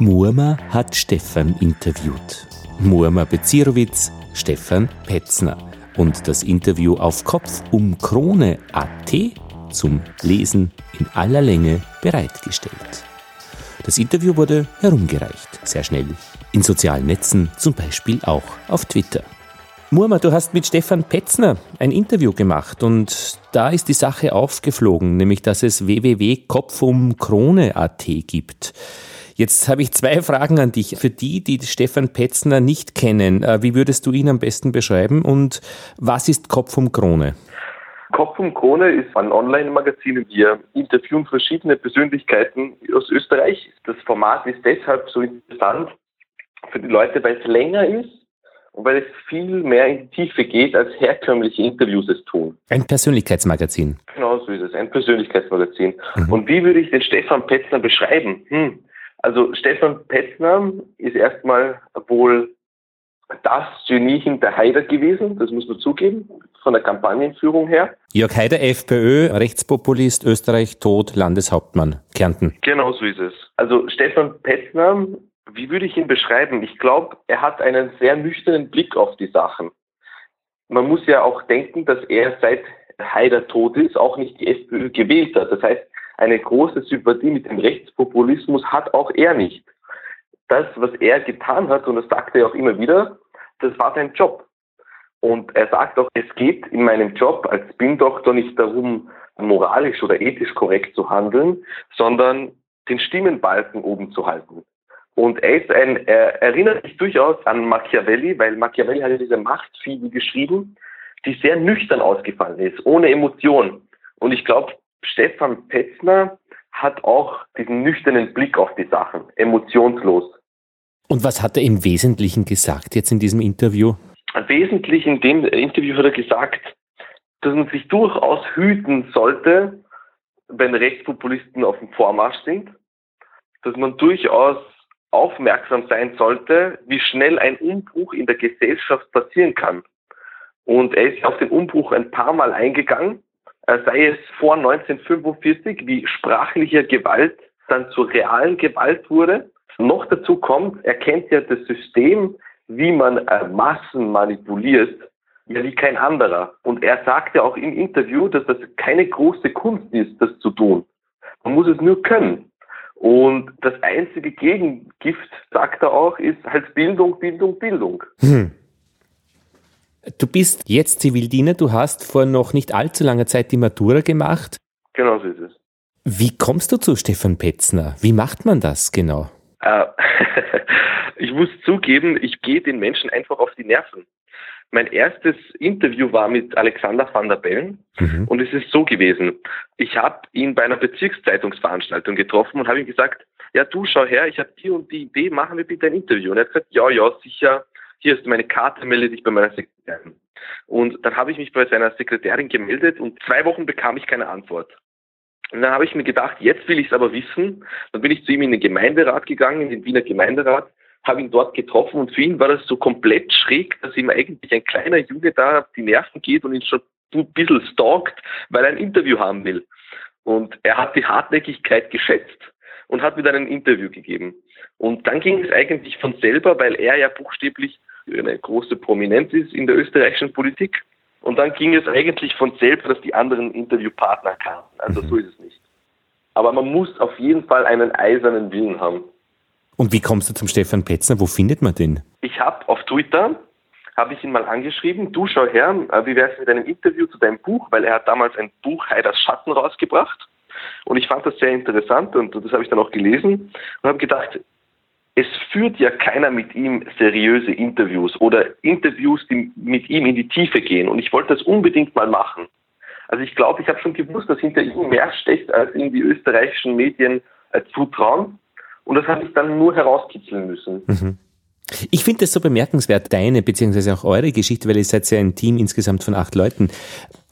Murmer hat Stefan interviewt. Murmer Bezirowitz, Stefan Petzner. Und das Interview auf Kopf um Krone.at zum Lesen in aller Länge bereitgestellt. Das Interview wurde herumgereicht, sehr schnell. In sozialen Netzen, zum Beispiel auch auf Twitter. Murmer, du hast mit Stefan Petzner ein Interview gemacht und da ist die Sache aufgeflogen, nämlich dass es www.kopfumkrone.at gibt. Jetzt habe ich zwei Fragen an dich. Für die, die Stefan Petzner nicht kennen, äh, wie würdest du ihn am besten beschreiben und was ist Kopf um Krone? Kopf um Krone ist ein Online-Magazin. Wir interviewen verschiedene Persönlichkeiten aus Österreich. Das Format ist deshalb so interessant für die Leute, weil es länger ist und weil es viel mehr in die Tiefe geht, als herkömmliche Interviews es tun. Ein Persönlichkeitsmagazin. Genau so ist es, ein Persönlichkeitsmagazin. Mhm. Und wie würde ich den Stefan Petzner beschreiben? Hm, also Stefan Petzner ist erstmal wohl das Genie hinter Haider gewesen, das muss man zugeben, von der Kampagnenführung her. Jörg Haider, FPÖ, Rechtspopulist, Österreich, tot, Landeshauptmann, Kärnten. Genau so ist es. Also Stefan Petzner, wie würde ich ihn beschreiben? Ich glaube, er hat einen sehr nüchternen Blick auf die Sachen. Man muss ja auch denken, dass er seit Haider tot ist, auch nicht die FPÖ gewählt hat. Das heißt, eine große Sympathie mit dem Rechtspopulismus hat auch er nicht. Das, was er getan hat, und das sagt er auch immer wieder, das war sein Job. Und er sagt auch, es geht in meinem Job als Spin-Doktor nicht darum, moralisch oder ethisch korrekt zu handeln, sondern den Stimmenbalken oben zu halten. Und er ist ein, er erinnert sich durchaus an Machiavelli, weil Machiavelli hat ja diese Machtfibel geschrieben, die sehr nüchtern ausgefallen ist, ohne Emotion. Und ich glaube, Stefan Petzner hat auch diesen nüchternen Blick auf die Sachen, emotionslos. Und was hat er im Wesentlichen gesagt jetzt in diesem Interview? Wesentlich in dem Interview hat er gesagt, dass man sich durchaus hüten sollte, wenn Rechtspopulisten auf dem Vormarsch sind, dass man durchaus aufmerksam sein sollte, wie schnell ein Umbruch in der Gesellschaft passieren kann. Und er ist auf den Umbruch ein paar Mal eingegangen sei es vor 1945, wie sprachliche Gewalt dann zur realen Gewalt wurde. Noch dazu kommt, er kennt ja das System, wie man äh, Massen manipuliert, ja wie kein anderer. Und er sagte auch im Interview, dass das keine große Kunst ist, das zu tun. Man muss es nur können. Und das einzige Gegengift, sagt er auch, ist halt Bildung, Bildung, Bildung. Hm. Du bist jetzt Zivildiener, du hast vor noch nicht allzu langer Zeit die Matura gemacht. Genau so ist es. Wie kommst du zu Stefan Petzner? Wie macht man das genau? Äh, ich muss zugeben, ich gehe den Menschen einfach auf die Nerven. Mein erstes Interview war mit Alexander van der Bellen mhm. und es ist so gewesen. Ich habe ihn bei einer Bezirkszeitungsveranstaltung getroffen und habe ihm gesagt, ja du schau her, ich habe die und die Idee, machen wir bitte ein Interview. Und er hat gesagt, ja, ja, sicher, hier ist meine Karte, melde dich bei meiner Sekretärin. Und dann habe ich mich bei seiner Sekretärin gemeldet und zwei Wochen bekam ich keine Antwort. Und dann habe ich mir gedacht, jetzt will ich es aber wissen. Dann bin ich zu ihm in den Gemeinderat gegangen, in den Wiener Gemeinderat, habe ihn dort getroffen und für ihn war das so komplett schräg, dass ihm eigentlich ein kleiner Junge da auf die Nerven geht und ihn schon ein bisschen stalkt, weil er ein Interview haben will. Und er hat die Hartnäckigkeit geschätzt und hat mir dann ein Interview gegeben. Und dann ging es eigentlich von selber, weil er ja buchstäblich eine große Prominenz ist in der österreichischen Politik. Und dann ging es eigentlich von selbst, dass die anderen Interviewpartner kamen. Also mhm. so ist es nicht. Aber man muss auf jeden Fall einen eisernen Willen haben. Und wie kommst du zum Stefan Petzner? Wo findet man den? Ich habe auf Twitter habe ich ihn mal angeschrieben, du schau her, äh, wie wär's mit einem Interview zu deinem Buch, weil er hat damals ein Buch Heiders Schatten rausgebracht. Und ich fand das sehr interessant und das habe ich dann auch gelesen und habe gedacht, es führt ja keiner mit ihm seriöse Interviews oder Interviews, die mit ihm in die Tiefe gehen. Und ich wollte das unbedingt mal machen. Also ich glaube, ich habe schon gewusst, dass hinter ihm mehr steckt, als ihm die österreichischen Medien äh, zutrauen. Und das habe ich dann nur herauskitzeln müssen. Mhm. Ich finde das so bemerkenswert, deine beziehungsweise auch eure Geschichte, weil ihr seid ja ein Team insgesamt von acht Leuten,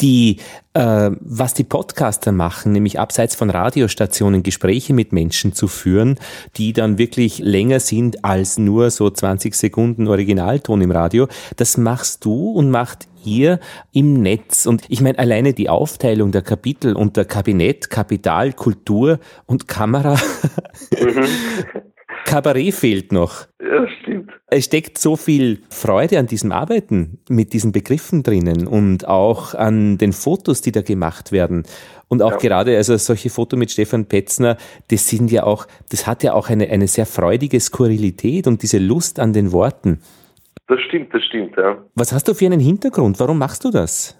die, äh, was die Podcaster machen, nämlich abseits von Radiostationen Gespräche mit Menschen zu führen, die dann wirklich länger sind als nur so 20 Sekunden Originalton im Radio, das machst du und macht ihr im Netz. Und ich meine, alleine die Aufteilung der Kapitel unter Kabinett, Kapital, Kultur und Kamera. Mhm. Kabarett fehlt noch. Ja. Es steckt so viel Freude an diesem Arbeiten mit diesen Begriffen drinnen und auch an den Fotos, die da gemacht werden. Und auch ja. gerade, also solche Fotos mit Stefan Petzner, das sind ja auch, das hat ja auch eine, eine sehr freudige Skurrilität und diese Lust an den Worten. Das stimmt, das stimmt, ja. Was hast du für einen Hintergrund? Warum machst du das?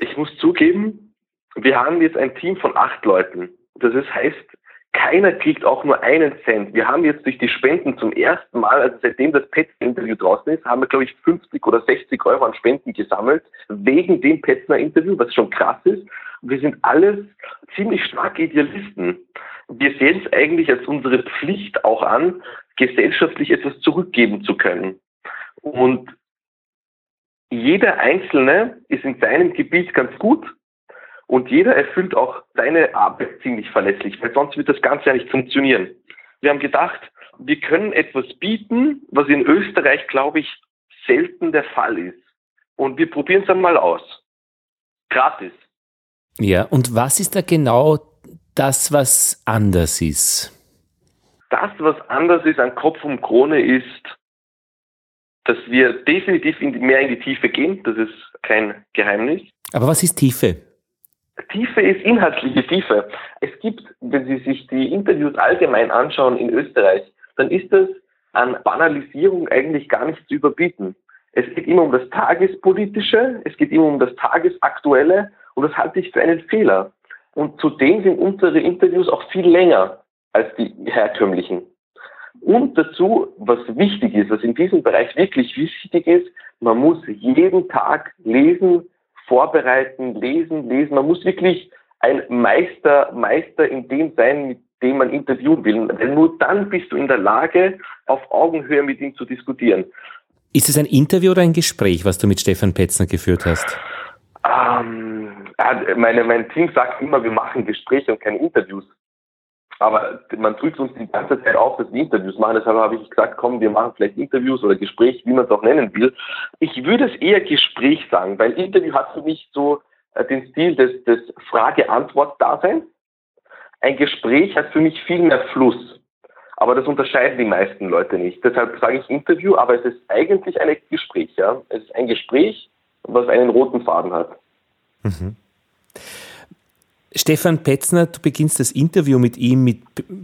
Ich muss zugeben, wir haben jetzt ein Team von acht Leuten. Das heißt, keiner kriegt auch nur einen Cent. Wir haben jetzt durch die Spenden zum ersten Mal, also seitdem das Petzner-Interview draußen ist, haben wir, glaube ich, 50 oder 60 Euro an Spenden gesammelt, wegen dem Petzner-Interview, was schon krass ist. Wir sind alles ziemlich starke Idealisten. Wir sehen es eigentlich als unsere Pflicht auch an, gesellschaftlich etwas zurückgeben zu können. Und jeder Einzelne ist in seinem Gebiet ganz gut und jeder erfüllt auch seine Arbeit ziemlich verlässlich, weil sonst wird das Ganze ja nicht funktionieren. Wir haben gedacht, wir können etwas bieten, was in Österreich, glaube ich, selten der Fall ist. Und wir probieren es einmal aus. Gratis. Ja, und was ist da genau das, was anders ist? Das, was anders ist an Kopf und Krone, ist, dass wir definitiv in die, mehr in die Tiefe gehen. Das ist kein Geheimnis. Aber was ist Tiefe? Tiefe ist inhaltliche Tiefe. Es gibt, wenn Sie sich die Interviews allgemein anschauen in Österreich, dann ist das an Banalisierung eigentlich gar nicht zu überbieten. Es geht immer um das Tagespolitische, es geht immer um das Tagesaktuelle und das halte ich für einen Fehler. Und zudem sind unsere Interviews auch viel länger als die herkömmlichen. Und dazu, was wichtig ist, was in diesem Bereich wirklich wichtig ist, man muss jeden Tag lesen, vorbereiten, lesen, lesen. Man muss wirklich ein Meister, Meister in dem sein, mit dem man interviewen will. Denn nur dann bist du in der Lage, auf Augenhöhe mit ihm zu diskutieren. Ist es ein Interview oder ein Gespräch, was du mit Stefan Petzner geführt hast? Ähm, meine, mein Team sagt immer, wir machen Gespräche und keine Interviews. Aber man drückt uns die ganze Zeit auf, dass wir Interviews machen. Deshalb habe ich gesagt, komm, wir machen vielleicht Interviews oder Gespräch, wie man es auch nennen will. Ich würde es eher Gespräch sagen, weil Interview hat für mich so äh, den Stil des, des Frage-Antwort-Daseins. Ein Gespräch hat für mich viel mehr Fluss. Aber das unterscheiden die meisten Leute nicht. Deshalb sage ich Interview, aber es ist eigentlich ein Gespräch. Ja? Es ist ein Gespräch, was einen roten Faden hat. Mhm. Stefan Petzner, du beginnst das Interview mit ihm mit,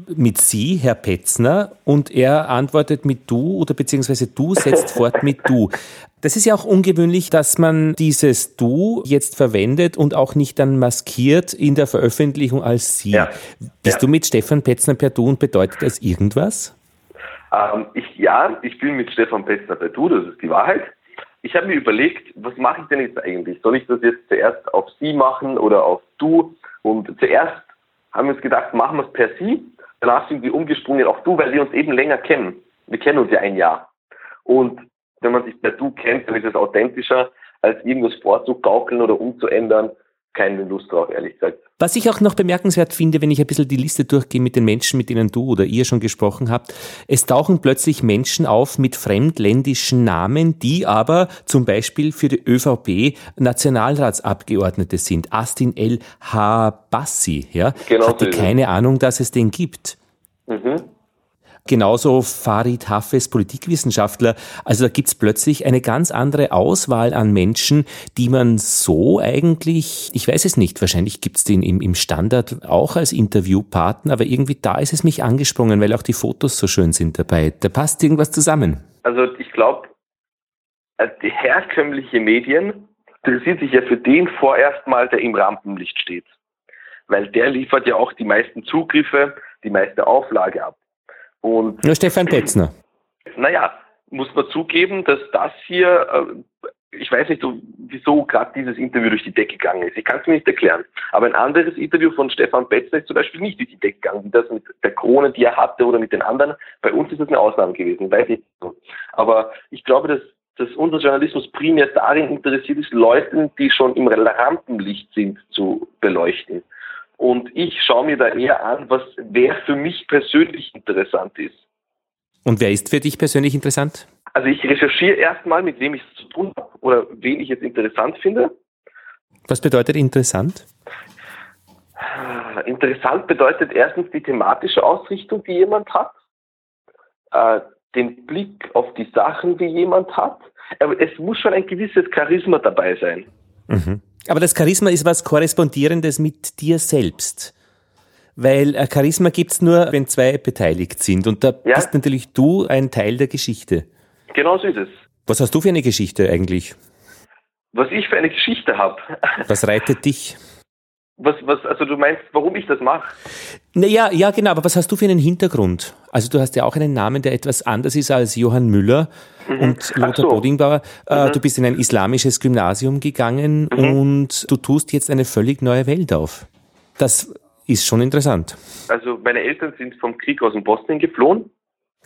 mit Sie, Herr Petzner, und er antwortet mit du oder beziehungsweise du setzt fort mit du. Das ist ja auch ungewöhnlich, dass man dieses Du jetzt verwendet und auch nicht dann maskiert in der Veröffentlichung als Sie. Ja. Bist ja. du mit Stefan Petzner per Du und bedeutet das irgendwas? Ähm, ich, ja, ich bin mit Stefan Petzner per Du, das ist die Wahrheit. Ich habe mir überlegt, was mache ich denn jetzt eigentlich? Soll ich das jetzt zuerst auf Sie machen oder auf Du? Und zuerst haben wir uns gedacht, machen wir es per Sie. Danach sind wir umgesprungen auf Du, weil wir uns eben länger kennen. Wir kennen uns ja ein Jahr. Und wenn man sich per Du kennt, dann ist es authentischer, als irgendwas vorzugaukeln oder umzuändern keine Lust drauf, ehrlich gesagt. Was ich auch noch bemerkenswert finde, wenn ich ein bisschen die Liste durchgehe mit den Menschen, mit denen du oder ihr schon gesprochen habt, es tauchen plötzlich Menschen auf mit fremdländischen Namen, die aber zum Beispiel für die ÖVP Nationalratsabgeordnete sind. Astin El Habassi, ja, genau hatte keine Ahnung, dass es den gibt. Mhm. Genauso Farid Hafez, Politikwissenschaftler. Also da gibt's plötzlich eine ganz andere Auswahl an Menschen, die man so eigentlich, ich weiß es nicht, wahrscheinlich gibt's den im, im Standard auch als Interviewpartner, aber irgendwie da ist es mich angesprungen, weil auch die Fotos so schön sind dabei. Da passt irgendwas zusammen. Also ich glaube, äh, die herkömmliche Medien interessiert sich ja für den vorerst mal, der im Rampenlicht steht. Weil der liefert ja auch die meisten Zugriffe, die meiste Auflage ab. Und Nur Stefan Petzner. Naja, muss man zugeben, dass das hier, äh, ich weiß nicht, wieso gerade dieses Interview durch die Decke gegangen ist. Ich kann es mir nicht erklären. Aber ein anderes Interview von Stefan Petzner ist zum Beispiel nicht durch die Decke gegangen, wie das mit der Krone, die er hatte oder mit den anderen. Bei uns ist das eine Ausnahme gewesen, weiß ich nicht. Aber ich glaube, dass dass unser Journalismus primär darin interessiert ist, Leuten, die schon im Rampenlicht sind, zu beleuchten. Und ich schaue mir da eher an, was wer für mich persönlich interessant ist. Und wer ist für dich persönlich interessant? Also ich recherchiere erstmal, mit wem ich es zu tun habe oder wen ich jetzt interessant finde. Was bedeutet interessant? Interessant bedeutet erstens die thematische Ausrichtung, die jemand hat. äh, den Blick auf die Sachen, die jemand hat. Aber es muss schon ein gewisses Charisma dabei sein. Mhm. Aber das Charisma ist was Korrespondierendes mit dir selbst. Weil äh, Charisma gibt's nur, wenn zwei beteiligt sind. Und da ja. bist natürlich du ein Teil der Geschichte. Genau so ist es. Was hast du für eine Geschichte eigentlich? Was ich für eine Geschichte habe. Was reitet dich? Was, was, also du meinst, warum ich das mache? Naja, ja, genau, aber was hast du für einen Hintergrund? Also du hast ja auch einen Namen, der etwas anders ist als Johann Müller mhm. und Lothar so. Bodingbauer. Äh, mhm. Du bist in ein islamisches Gymnasium gegangen mhm. und du tust jetzt eine völlig neue Welt auf. Das ist schon interessant. Also meine Eltern sind vom Krieg aus dem Bosnien geflohen.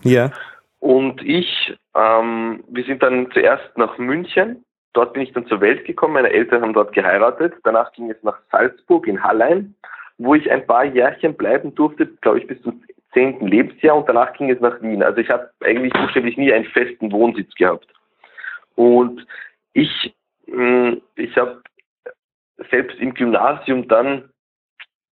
Ja. Und ich, ähm, wir sind dann zuerst nach München Dort bin ich dann zur Welt gekommen. Meine Eltern haben dort geheiratet. Danach ging es nach Salzburg in Hallein, wo ich ein paar Jährchen bleiben durfte, glaube ich, bis zum zehnten Lebensjahr. Und danach ging es nach Wien. Also ich habe eigentlich buchstäblich nie einen festen Wohnsitz gehabt. Und ich, hm, ich habe selbst im Gymnasium dann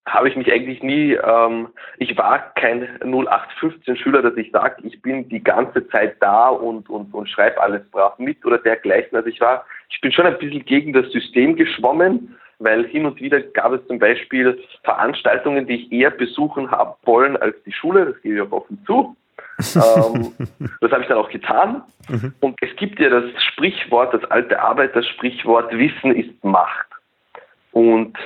habe ich mich eigentlich nie, ähm, ich war kein 0815-Schüler, dass ich sage, ich bin die ganze Zeit da und, und, und schreibe alles brav mit oder dergleichen. Also ich war, ich bin schon ein bisschen gegen das System geschwommen, weil hin und wieder gab es zum Beispiel Veranstaltungen, die ich eher besuchen haben wollen als die Schule, das gebe ich auch offen zu. ähm, das habe ich dann auch getan. Mhm. Und es gibt ja das Sprichwort, das alte Arbeitersprichwort, Wissen ist Macht. Und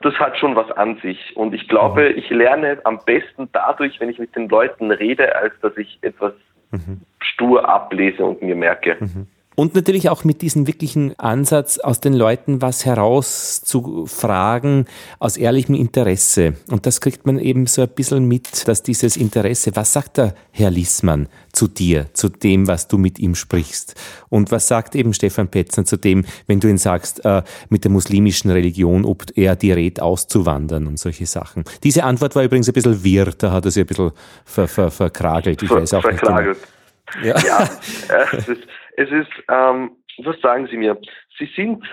das hat schon was an sich. Und ich glaube, mhm. ich lerne am besten dadurch, wenn ich mit den Leuten rede, als dass ich etwas mhm. stur ablese und mir merke. Mhm. Und natürlich auch mit diesem wirklichen Ansatz, aus den Leuten was herauszufragen, aus ehrlichem Interesse. Und das kriegt man eben so ein bisschen mit, dass dieses Interesse, was sagt der Herr Lissmann zu dir, zu dem, was du mit ihm sprichst? Und was sagt eben Stefan Petzner zu dem, wenn du ihn sagst, äh, mit der muslimischen Religion, ob er dir rät, auszuwandern und solche Sachen? Diese Antwort war übrigens ein bisschen wirr, da hat er sich ein bisschen ver, ver, verkragelt. Ich weiß auch verklagelt. nicht genau. Ja, ja äh, es ist ähm, was sagen Sie mir? Sie sind,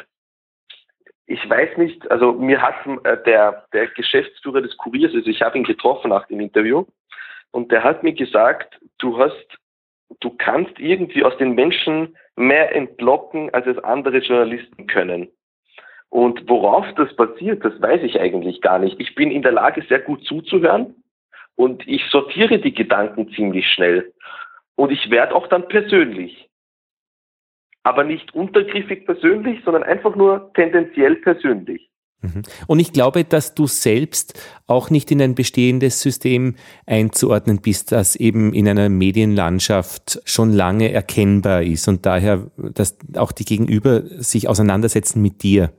ich weiß nicht, also mir hat äh, der, der Geschäftsführer des Kuriers, also ich habe ihn getroffen nach dem Interview, und der hat mir gesagt, du hast, du kannst irgendwie aus den Menschen mehr entlocken, als es andere Journalisten können. Und worauf das basiert, das weiß ich eigentlich gar nicht. Ich bin in der Lage, sehr gut zuzuhören und ich sortiere die Gedanken ziemlich schnell. Und ich werde auch dann persönlich aber nicht untergriffig persönlich, sondern einfach nur tendenziell persönlich. Mhm. Und ich glaube, dass du selbst auch nicht in ein bestehendes System einzuordnen bist, das eben in einer Medienlandschaft schon lange erkennbar ist und daher, dass auch die Gegenüber sich auseinandersetzen mit dir.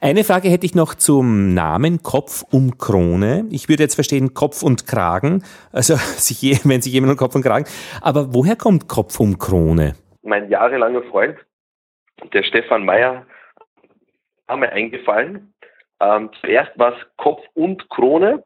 Eine Frage hätte ich noch zum Namen Kopf um Krone. Ich würde jetzt verstehen Kopf und Kragen, also wenn sich jemand um Kopf und Kragen. Aber woher kommt Kopf um Krone? Mein jahrelanger Freund, der Stefan Meyer, mir eingefallen. Ähm, zuerst war es Kopf und Krone,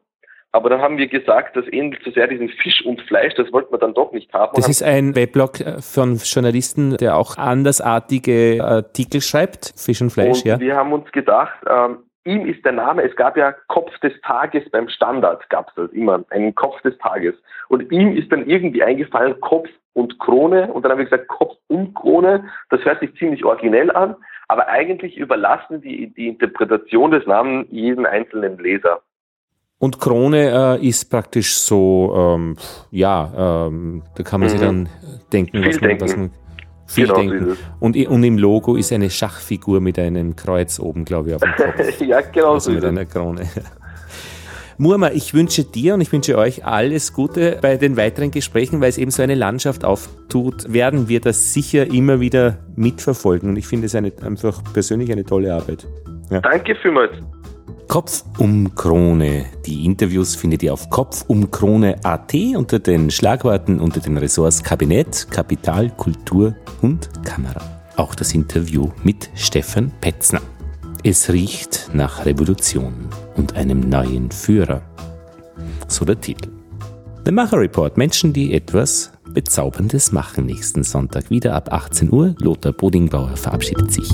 aber dann haben wir gesagt, das ähnelt zu sehr diesem Fisch und Fleisch, das wollten wir dann doch nicht haben. Das ist ein Weblog äh, von Journalisten, der auch andersartige Artikel schreibt, Fisch und Fleisch, und ja. Wir haben uns gedacht, ähm, ihm ist der Name, es gab ja Kopf des Tages beim Standard, gab es das immer, einen Kopf des Tages. Und ihm ist dann irgendwie eingefallen, Kopf und Krone. Und dann haben wir gesagt, Kopf und Krone. Das hört sich ziemlich originell an, aber eigentlich überlassen die, die Interpretation des Namens jeden einzelnen Leser. Und Krone äh, ist praktisch so, ähm, ja, ähm, da kann man mhm. sich dann denken, was man, was man viel genau denken. Und, und, im Logo ist eine Schachfigur mit einem Kreuz oben, glaube ich, auf dem Kopf. ja, genau also so mit einer Krone. Murma, ich wünsche dir und ich wünsche euch alles Gute bei den weiteren Gesprächen, weil es eben so eine Landschaft auftut, werden wir das sicher immer wieder mitverfolgen. Und ich finde es eine, einfach persönlich eine tolle Arbeit. Ja. Danke vielmals. Kopf um Krone. Die Interviews findet ihr auf kopfumkrone.at unter den Schlagworten unter den Ressorts Kabinett, Kapital, Kultur und Kamera. Auch das Interview mit Stefan Petzner. Es riecht nach Revolution und einem neuen Führer. So der Titel. The Macher Report. Menschen, die etwas Bezauberndes machen. Nächsten Sonntag wieder ab 18 Uhr. Lothar Bodingbauer verabschiedet sich.